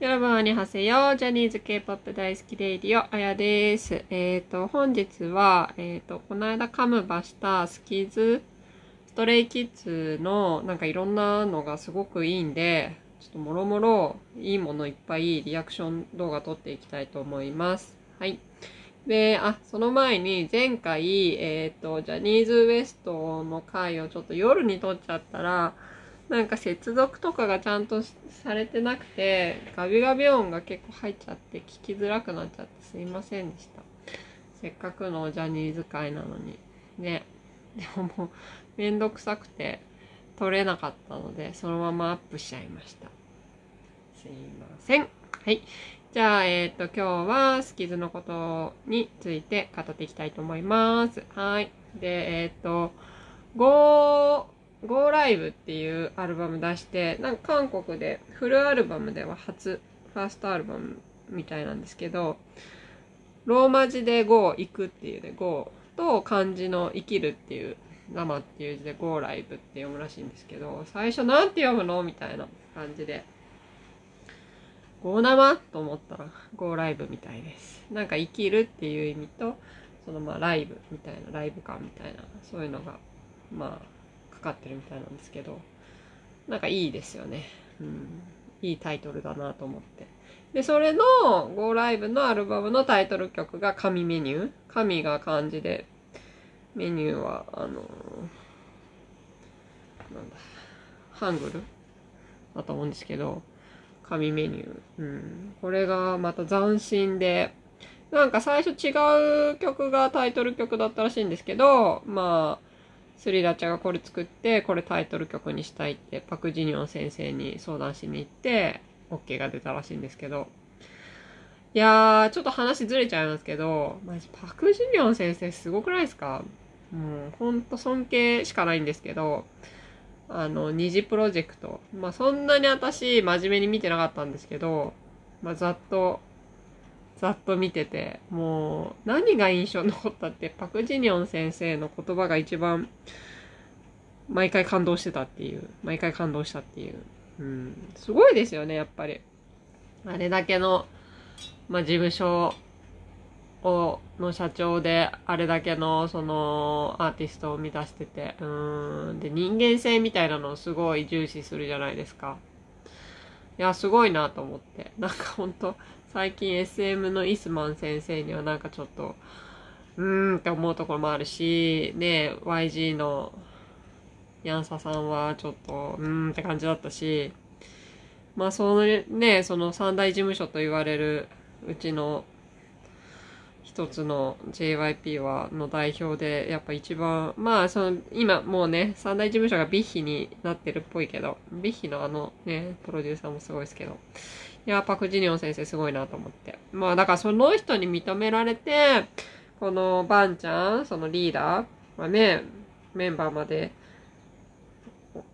여러분 안녕하세요。ジャニーズ K-POP 大好き Radio、あやです。えっ、と、本日は、えっ、と、この間カムバしたスキズ、ストレイキッズのなんかいろんなのがすごくいいんで、ちょっともろもろいいものいっぱいリアクション動画撮っていきたいと思います。はい。で、あ、その前に前回、えっ、と、ジャニーズ WEST の回をちょっと夜に撮っちゃったら、なんか接続とかがちゃんとされてなくて、ガビガビ音が結構入っちゃって聞きづらくなっちゃってすいませんでした。せっかくのジャニーズ会なのに。ね。でももうめんどくさくて撮れなかったので、そのままアップしちゃいました。すいません。はい。じゃあ、えっ、と、今日はスキズのことについて語っていきたいと思います。はい。で、えっ、と、5、Go Live っていうアルバム出して、なんか韓国でフルアルバムでは初、ファーストアルバムみたいなんですけど、ローマ字で Go 行くっていうで Go と漢字の生きるっていう生っていう字で Go Live って読むらしいんですけど、最初なんて読むのみたいな感じで。Go 生？と思ったら Go Live みたいです。なんか生きるっていう意味と、そのまあライブみたいな、ライブ感みたいな、そういうのが、まあ、かかってるみたいなんですけど、なんかいいですよね。うん。いいタイトルだなと思って。で、それの Go Live のアルバムのタイトル曲が神メニュー。神が漢字で、メニューは、あのーなんだ、ハングル？だと思うんですけど、神メニュー。うん。これがまた斬新で、なんか最初違う曲がタイトル曲だったらしいんですけど、まあ、スリラチャがこれ作って、これタイトル曲にしたいって、パクジニョン先生に相談しに行って、OK が出たらしいんですけど。いやー、ちょっと話ずれちゃいますけど、マジパクジニョン先生すごくないですか？もう、ほんと尊敬しかないんですけど、あの、二次プロジェクト。まあ、そんなに私、真面目に見てなかったんですけど、まあ、ざっと、ざっと見てて、もう、何が印象に残ったって、パクジニョン先生の言葉が一番、毎回感動してたっていう、毎回感動したっていう。うん、すごいですよね、やっぱり。あれだけの、まあ、事務所を、の社長で、あれだけの、その、アーティストを生み出してて、うん、で、人間性みたいなのをすごい重視するじゃないですか。いや、すごいなと思って。なんかほんと、最近 SM のイスマン先生にはなんかちょっと、うーんって思うところもあるし、ね、YG のヤンサさんはちょっと、うーんって感じだったし、まあそのね、その三大事務所と言われるうちの一つの JYP は、の代表で、やっぱ一番、まあその、今もうね、三大事務所がビッヒになってるっぽいけど、ビッヒのあのね、プロデューサーもすごいですけど、いや、パクジニョン先生すごいなと思って。まあだからその人に認められて、このバンちゃん、そのリーダーはね、メンバーまで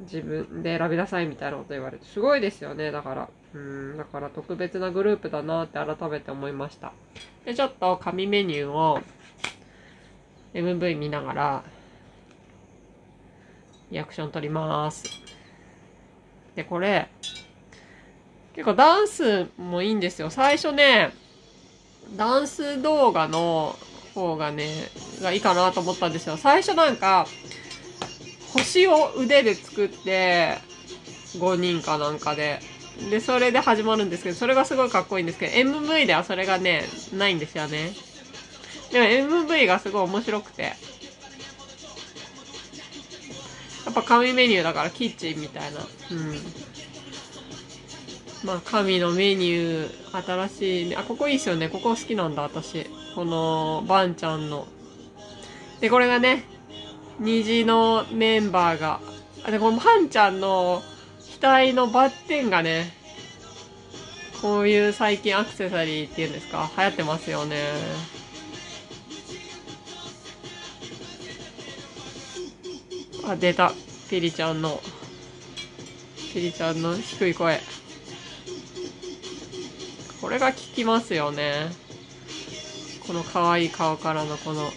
自分で選びなさいみたいなこと言われて、すごいですよね、だから。うん、だから特別なグループだなって改めて思いました。で、ちょっと紙メニューを MV 見ながら、リアクション撮ります。で、これ、結構ダンスもいいんですよ。最初ね、ダンス動画の方がね、がいいかなと思ったんですよ。最初なんか、星を腕で作って、5人かなんかで。で、それで始まるんですけど、それがすごいかっこいいんですけど、MV ではそれがね、ないんですよね。でも MV がすごい面白くて。やっぱ紙メニューだからキッチンみたいな。うん。まあ、神のメニュー、新しい、あ、ここいいっすよね。ここ好きなんだ、私。この、バンちゃんの。で、これがね、虹のメンバーが、あ、で、このバンちゃんの額のバッテンがね、こういう最近アクセサリーっていうんですか流行ってますよね。あ、出た。ピリちゃんの、ピリちゃんの低い声。これが効きますよね。この可愛い顔からのこの、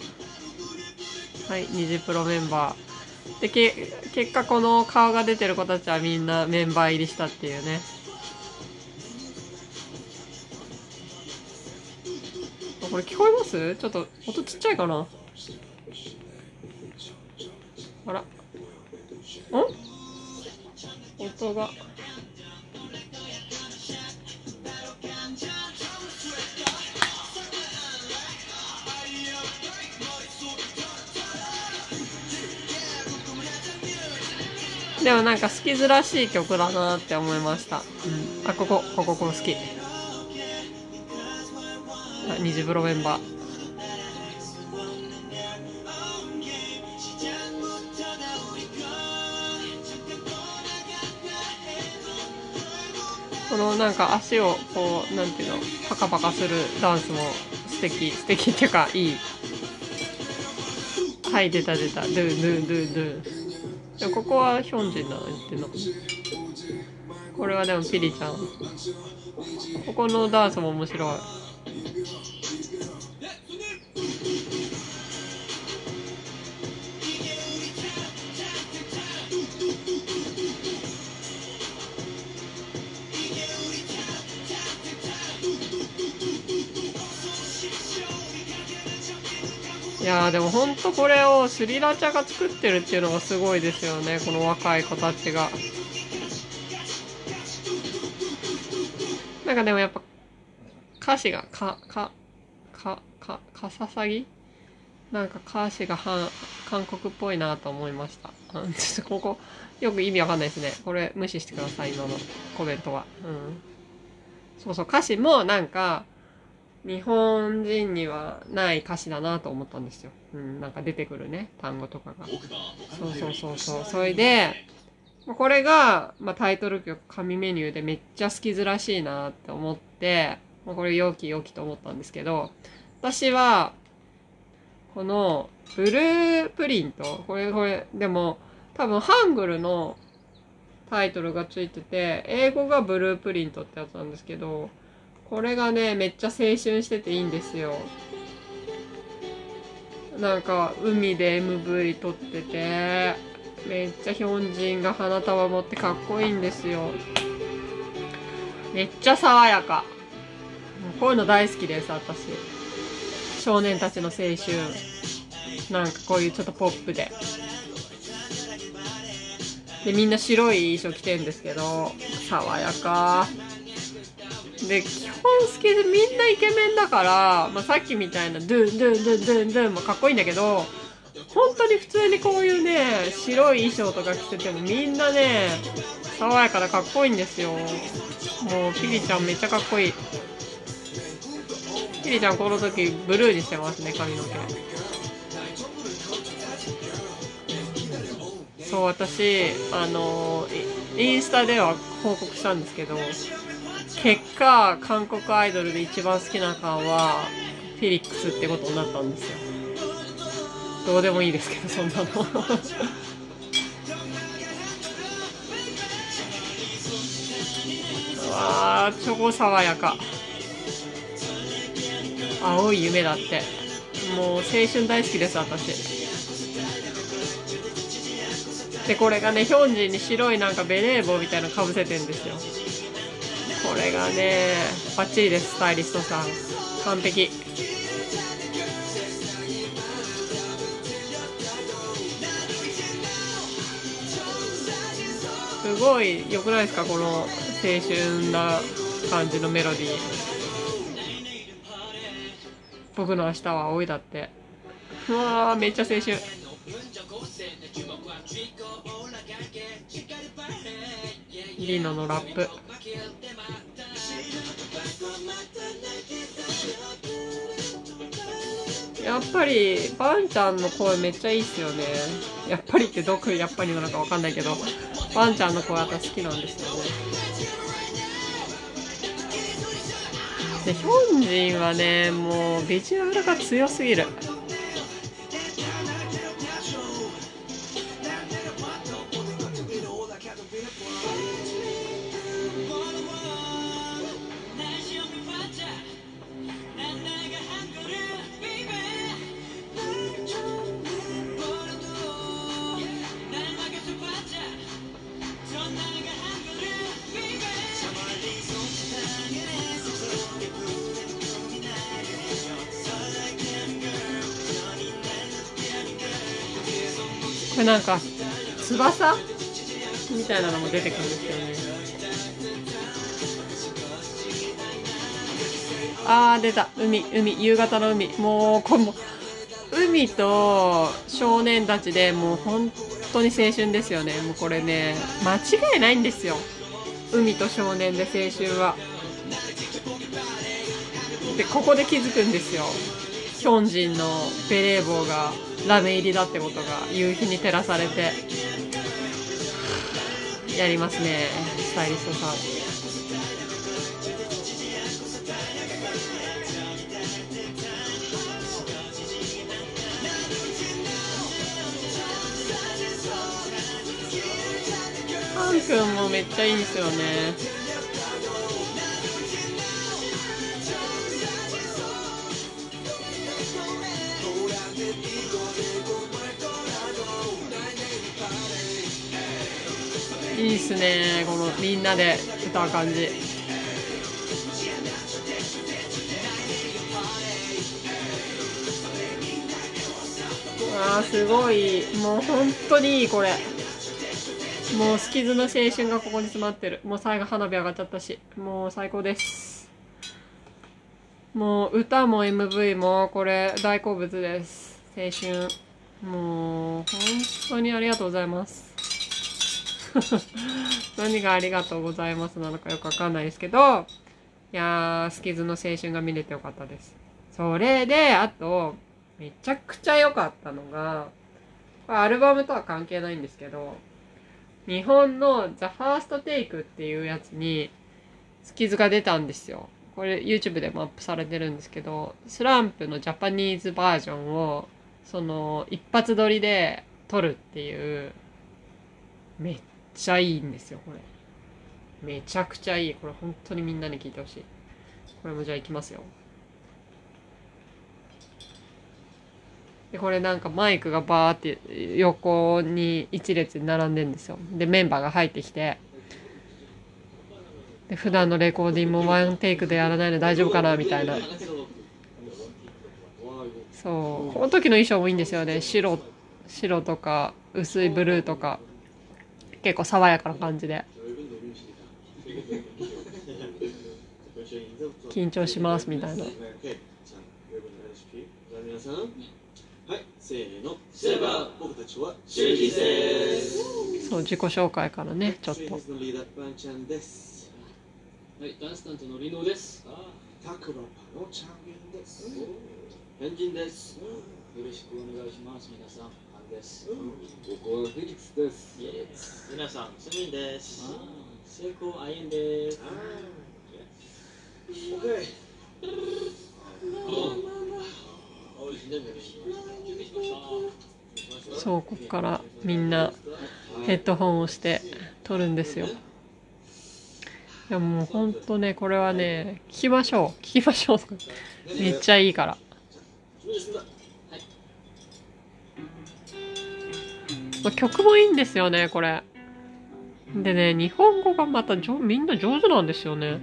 はい、ニジプロメンバー。でけ結果この顔が出てる子たちはみんなメンバー入りしたっていうね。これ聞こえます？ちょっと音ちっちゃいかな？あら。ん？音が。でもなんか好きずらしい曲だなって思いました。うん、あ、ここ、ここ、ここ好き。あ、虹風呂メンバー。このなんか足をこう、なんていうの、パカパカするダンスも素敵、素敵っていうか、いい。はい、出た出た。ドゥドゥドゥドゥ。でもここはヒョンジンなってのこれはでもピリちゃん。ここのダンスも面白い。いやーでもほんとこれをスリラチャが作ってるっていうのがすごいですよね。この若い子たちが。なんかでもやっぱ歌詞がかかかかかささぎ？なんか歌詞がは韓国っぽいなと思いました。ちょっとここよく意味わかんないですね。これ無視してください今のコメントは。うん。そうそう歌詞もなんか日本人にはない歌詞だなと思ったんですよ。うん、なんか出てくるね、単語とかが。そうそうそうそう。それで、これが、まあ、タイトル曲、紙メニューでめっちゃ好きずらしいなって思って、まあ、これ陽気陽気と思ったんですけど、私は、この、ブループリント、これこれ、でも、多分ハングルのタイトルがついてて、英語がブループリントってやつなんですけど、これがね、めっちゃ青春してていいんですよ。なんか、海で MV 撮ってて、めっちゃヒョンジンが花束持ってかっこいいんですよ。めっちゃ爽やか。こういうの大好きです、私。少年たちの青春。なんかこういうちょっとポップで。で、みんな白い衣装着てんですけど、爽やか。で、基本好きでみんなイケメンだから、まあ、さっきみたいなドゥンドゥンドゥンドゥンドゥンもかっこいいんだけど、本当に普通にこういうね、白い衣装とか着ててもみんなね、爽やかでかっこいいんですよ。もう、ピリちゃんめっちゃかっこいい。ピリちゃんこの時ブルーにしてますね、髪の毛。そう、私、あの、インスタでは報告したんですけど、結果、韓国アイドルで一番好きな缶は、フィリックスってことになったんですよ。どうでもいいですけど、そんなの。うわー、超爽やか。青い夢だって。もう青春大好きです、私。で、これがね、ヒョンジンに白いなんかベレー帽みたいなのかぶせてんですよ。これがねバッチリですスタイリストさん。完璧。すごい良くないですかこの青春な感じのメロディー。僕の明日は青いだって。うわーめっちゃ青春。リノのラップ。やっぱりバンちゃんの声めっちゃいいっすよね。やっぱりってどこやっぱりなのかわかんないけどバンちゃんの声私好きなんですよね。でヒョンジンはねもうビジュアルが強すぎる。れなんか翼？みたいなのも出てくるんですよね。あー出た。海海。夕方の海。もうこれも海と少年たちでもう本当に青春ですよね。もうこれね間違いないんですよ。海と少年で青春は。でここで気づくんですよ。ヒョンジンのベレー帽がラメ入りだってことが夕日に照らされてやりますねスタイリストさん。ハン君もめっちゃいいですよね。すねこのみんなで歌う感じ。あーすごい。もう本当にいいこれ。もうスキズの青春がここに詰まってる。もう最後花火上がっちゃったし。もう最高です。もう歌も MV もこれ大好物です。青春。もう本当にありがとうございます。何がありがとうございますなのかよくわかんないですけどいやースキズの青春が見れてよかったですそれであとめちゃくちゃ良かったのがこれアルバムとは関係ないんですけど日本の The First Take っていうやつにスキズが出たんですよ。これ YouTube でもアップされてるんですけど、スランプのジャパニーズバージョンをその一発撮りで撮るっていうめっちゃいいんですよ、これ。めちゃくちゃいい。これ本当にみんなに聞いてほしい。これもじゃあいきますよ。でこれなんかマイクがバーって横に一列並んでんですよでメンバーが入ってきてで普段のレコーディングもワンテイクでやらないの大丈夫かなみたいなそうこの時の衣装もいいんですよね白白とか薄いブルーとか結構爽やかな感じで。緊張しますみたいな。はいせーの。セバ僕たちはシューキーです。そう自己紹介からねちょっと。はいダンスタントのリノです。タクロパのチャンビンです。エンジンです。よろしくお願いします皆さんです僕はフェリックスですイエス皆さんスミンです成功アイエンです OK そうここからみんなヘッドホンをして撮るんですよ。いやもうほんとねこれはね聞きましょう。聞きましょう。めっちゃいいから。曲もいいんですよねこれ。でね日本語がまたみんな上手なんですよね。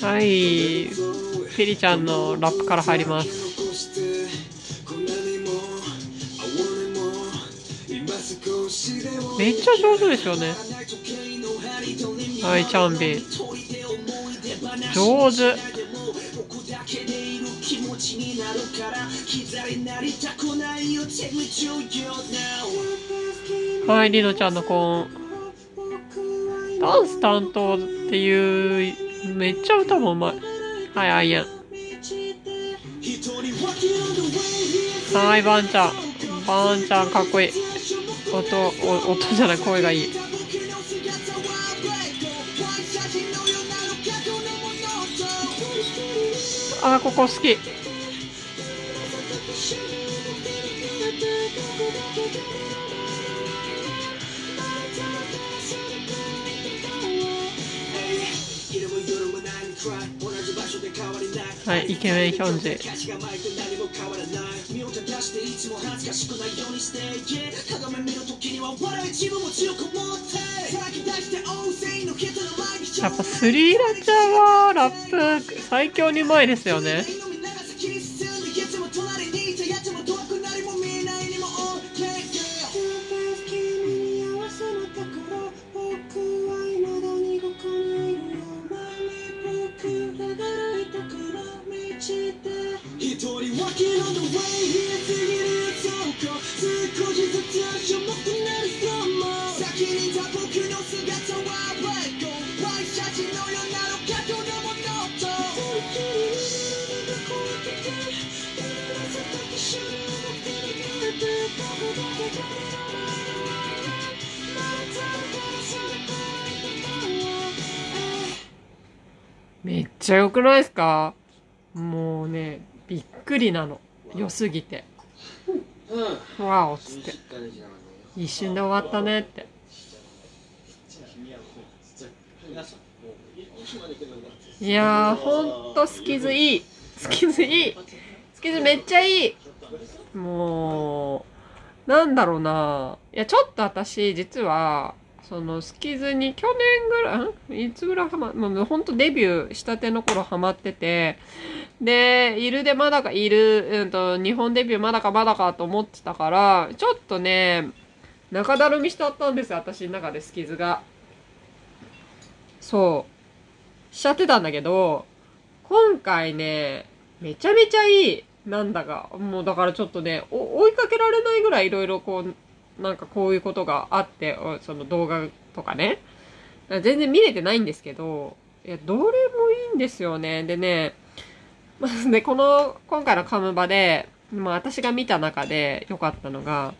はい。フェリちゃんのラップから入ります。めっちゃ上手ですよね。はいチャンビ。上手。はいリノちゃんのコーンダンス担当っていうめっちゃ歌もうまい。はい、あいやん。はい、バンちゃん。バンちゃんかっこいい。音、音じゃない、声がいい。あ、ここ好き。はい、イケメンヒョンジやっぱスリーラチャはラップ最強にうまいですよね。めっちゃ良くないですか？もうね、びっくりなの。良すぎて。わおっつって。一瞬で終わったねって。いやー、ほんとスキズいい。スキズいい。スキズめっちゃいい。もう、なんだろうな。いや、ちょっと私、実は、そのスキズに去年ぐらい、いつぐらいハマ、もうほんとデビューしたての頃ハマってて、で、いるでまだか、いる、うんと、日本デビューまだかまだかと思ってたから、ちょっとね、中だるみしちゃったんです、私の中でスキズが。そう。しちゃってたんだけど、今回ね、めちゃめちゃいい。なんだか。もうだからちょっとね、お追いかけられないぐらいいろいろこう、なんかこういうことがあって、その動画とかね。全然見れてないんですけど、いや、どれもいいんですよね。でね、まずね、この、今回のカムバで、まあ私が見た中で良かったのが、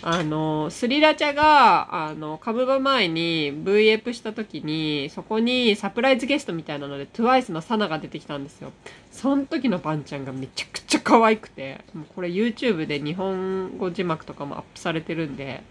あの、スリラチャが、あの、カムバ前に V エプした時に、そこにサプライズゲストみたいなので、TWICE のサナが出てきたんですよ。その時のバンちゃんがめちゃくちゃ可愛くて、これ YouTube で日本語字幕とかもアップされてるんで、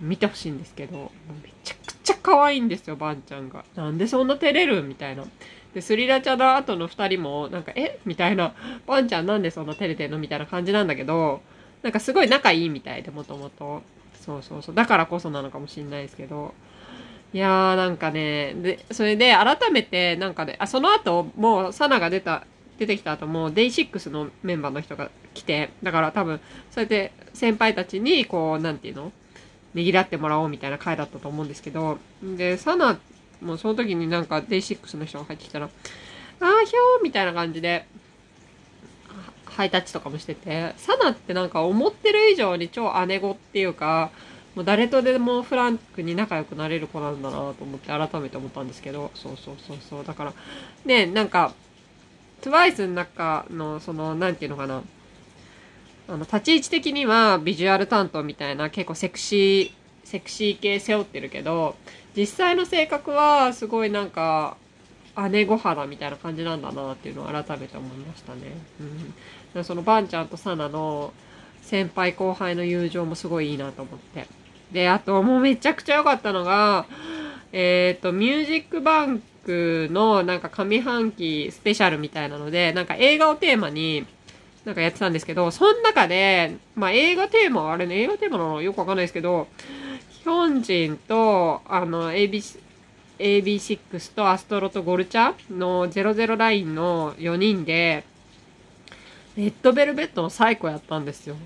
見てほしいんですけど、めちゃくちゃ可愛いんですよ、バンちゃんが。なんでそんな照れるみたいな。で、スリラチャの後の二人も、なんか、え？みたいな、バンちゃんなんでそんな照れてんの？みたいな感じなんだけど、なんかすごい仲いいみたいで、もともと。そうそうそう。だからこそなのかもしんないですけど。いやーなんかね、で、それで改めてなんかで、あ、その後、もうサナが出た、出てきた後も、 DAY6 のメンバーの人が来て、だから多分、そうやって先輩たちに、こう、なんていうの？ねぎらってもらおうみたいな回だったと思うんですけど、で、サナもうその時になんか DAY6 の人が入ってきたら、あーひょーみたいな感じで、ハイタッチとかもしてて、サナってなんか思ってる以上に超姉御っていうか、もう誰とでもフランクに仲良くなれる子なんだなと思って改めて思ったんですけど、そうそうそうそう。だから、ね、なんか、TWICE の中の、その、なんていうのかな、あの、立ち位置的にはビジュアル担当みたいな結構セクシー、セクシー系背負ってるけど、実際の性格はすごいなんか、姉御肌みたいな感じなんだなっていうのを改めて思いましたね。うん。そのバンちゃんとサナの先輩後輩の友情もすごいいいなと思って。で、あともうめちゃくちゃ良かったのが、えっ、ー、と、ミュージックバンクのなんか上半期スペシャルみたいなので、なんか映画をテーマになんかやってたんですけど、その中で、まあ映画テーマ、あれね、映画テーマなのよくわかんないですけど、ヒョンジンと、あの、ABC、AB6 とアストロとゴルチャの00ラインの4人で、レッドベルベットの最高やったんですよ。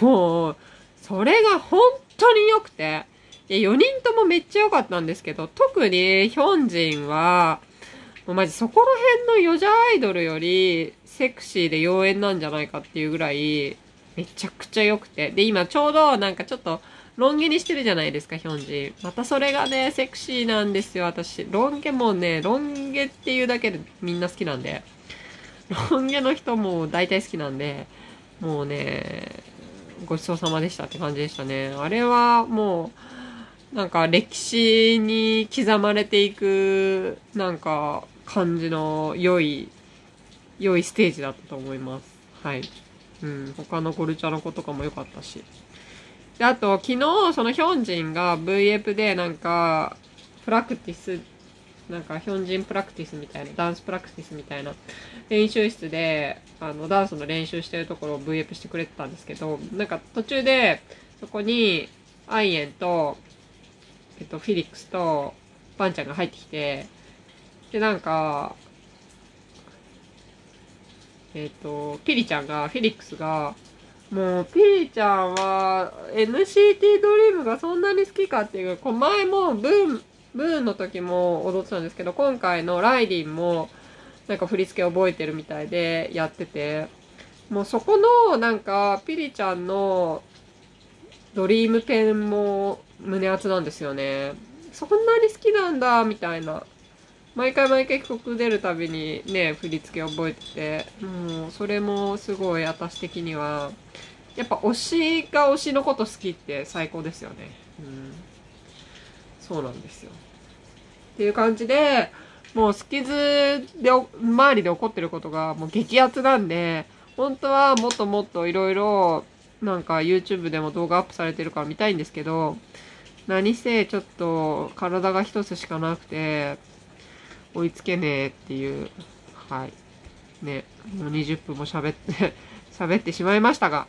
もう、それが本当に良くて、で4人ともめっちゃ良かったんですけど、特にヒョンジンは、もうマジそこら辺のヨジャアイドルよりセクシーで妖艶なんじゃないかっていうぐらい、めちゃくちゃ良くて。で、今ちょうどなんかちょっと、ロン毛にしてるじゃないですか、ヒョンジン。またそれがね、セクシーなんですよ、私。ロン毛もね、ロン毛っていうだけでみんな好きなんで。ロン毛の人も大体好きなんで、もうね、ごちそうさまでしたって感じでしたね。あれはもう、なんか歴史に刻まれていく、なんか感じの良い、良いステージだったと思います。はい。うん、他のゴルチャの子とかも良かったし。で、あと、昨日、そのヒョンジンが V エプでなんか、プラクティス、なんかヒョンジンプラクティスみたいな、ダンスプラクティスみたいな練習室で、あの、ダンスの練習してるところを V エプしてくれてたんですけど、なんか途中で、そこに、アイエンと、えっと、フィリックスと、バンちゃんが入ってきて、で、なんか、えっと、ピリちゃんが、フィリックスが、もう、ピリちゃんは、NCT ドリームがそんなに好きかっていう、こう前も、ブーン、ブーンの時も踊ってたんですけど、今回のライディンも、なんか振り付け覚えてるみたいでやってて、もうそこの、なんか、ピリちゃんのドリームペンも胸熱なんですよね。そんなに好きなんだ、みたいな。毎回毎回曲出るたびにね、振り付け覚えてて、もうそれもすごい私的には、やっぱ推しが推しのこと好きって最高ですよね。うん。そうなんですよ。っていう感じで、もうスキズで、周りで起こってることがもう激アツなんで、本当はもっともっといろいろ、なんか YouTube でも動画アップされてるから見たいんですけど、何せちょっと体が一つしかなくて、追いつけねえっていう、はい。ね、もう20分も喋って喋ってしまいましたが、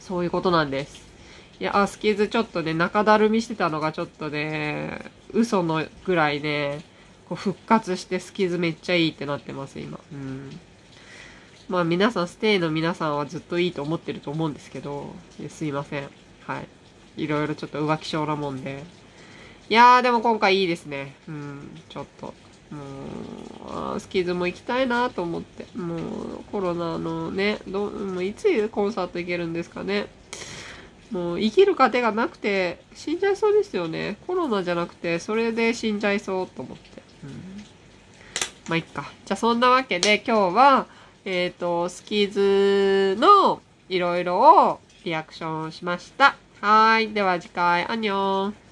そういうことなんです。いや、あ、スキズちょっとね、中だるみしてたのがちょっとね、嘘のぐらいね、こう復活してスキズめっちゃいいってなってます、今。うん。まあ皆さん、ステイの皆さんはずっといいと思ってると思うんですけど、いすいません。はい。いろいろちょっと浮気症なもんで。いやー、でも今回いいですね。うん、ちょっと。もう、スキズも行きたいなと思って。もう、コロナのね、どもういつコンサート行けるんですかね。もう生きる糧がなくて死んじゃいそうですよね。コロナじゃなくて、それで死んじゃいそうと思って。うん、まあ、いっか。じゃあそんなわけで今日は、えっ、と、スキーズのいろいろをリアクションしました。はい。では次回、アニョン。